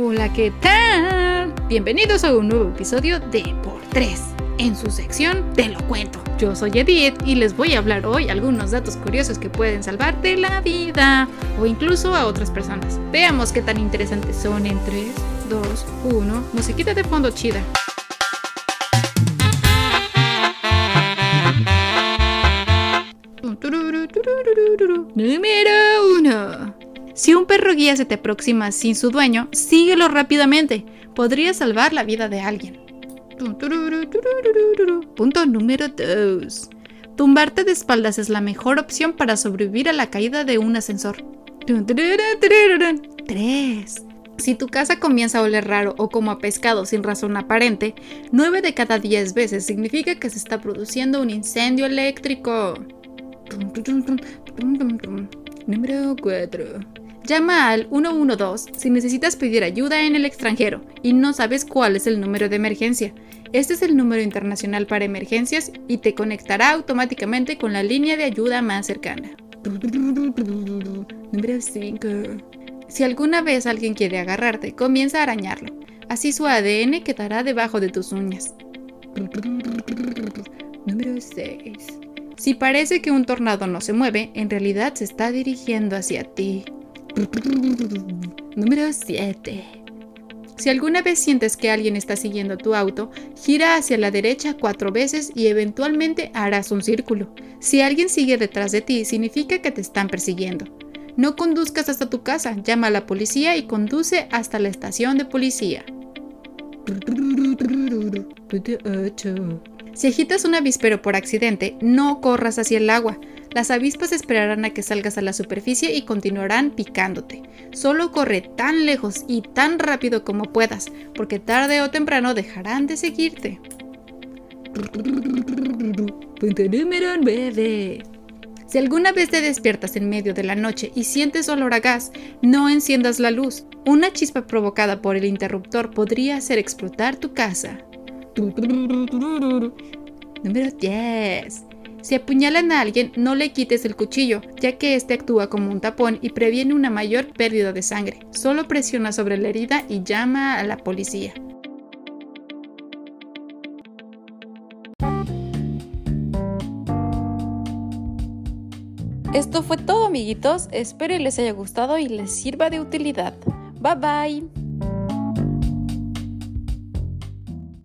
Hola, ¿qué tal? Bienvenidos a un nuevo episodio de Por 3, en su sección Te lo cuento. Yo soy Edith y les voy a hablar hoy algunos datos curiosos que pueden salvarte la vida o incluso a otras personas. Veamos qué tan interesantes son en 3, 2, 1, musiquita de fondo chida. Número 1. Si un perro guía se te aproxima sin su dueño, síguelo rápidamente. Podría salvar la vida de alguien. Punto número 2. Tumbarte de espaldas es la mejor opción para sobrevivir a la caída de un ascensor. 3. Si tu casa comienza a oler raro o como a pescado sin razón aparente, 9 de cada 10 veces significa que se está produciendo un incendio eléctrico. Número 4. Llama al 112 si necesitas pedir ayuda en el extranjero y no sabes cuál es el número de emergencia. Este es el número internacional para emergencias y te conectará automáticamente con la línea de ayuda más cercana. Número 5. Si alguna vez alguien quiere agarrarte, comienza a arañarlo. Así su ADN quedará debajo de tus uñas. Número 6. Si parece que un tornado no se mueve, en realidad se está dirigiendo hacia ti. Número 7. Si alguna vez sientes que alguien está siguiendo tu auto, gira hacia la derecha cuatro veces y eventualmente harás un círculo. Si alguien sigue detrás de ti, significa que te están persiguiendo. No conduzcas hasta tu casa, llama a la policía y conduce hasta la estación de policía. Si agitas un avispero por accidente, no corras hacia el agua. Las avispas esperarán a que salgas a la superficie y continuarán picándote. Solo corre tan lejos y tan rápido como puedas, porque tarde o temprano dejarán de seguirte. Punto número 9. Si alguna vez te despiertas en medio de la noche y sientes olor a gas, no enciendas la luz. Una chispa provocada por el interruptor podría hacer explotar tu casa. Número 10. Si apuñalan a alguien, no le quites el cuchillo, ya que este actúa como un tapón y previene una mayor pérdida de sangre. Solo presiona sobre la herida y llama a la policía. Esto fue todo amiguitos, espero les haya gustado y les sirva de utilidad. Bye bye.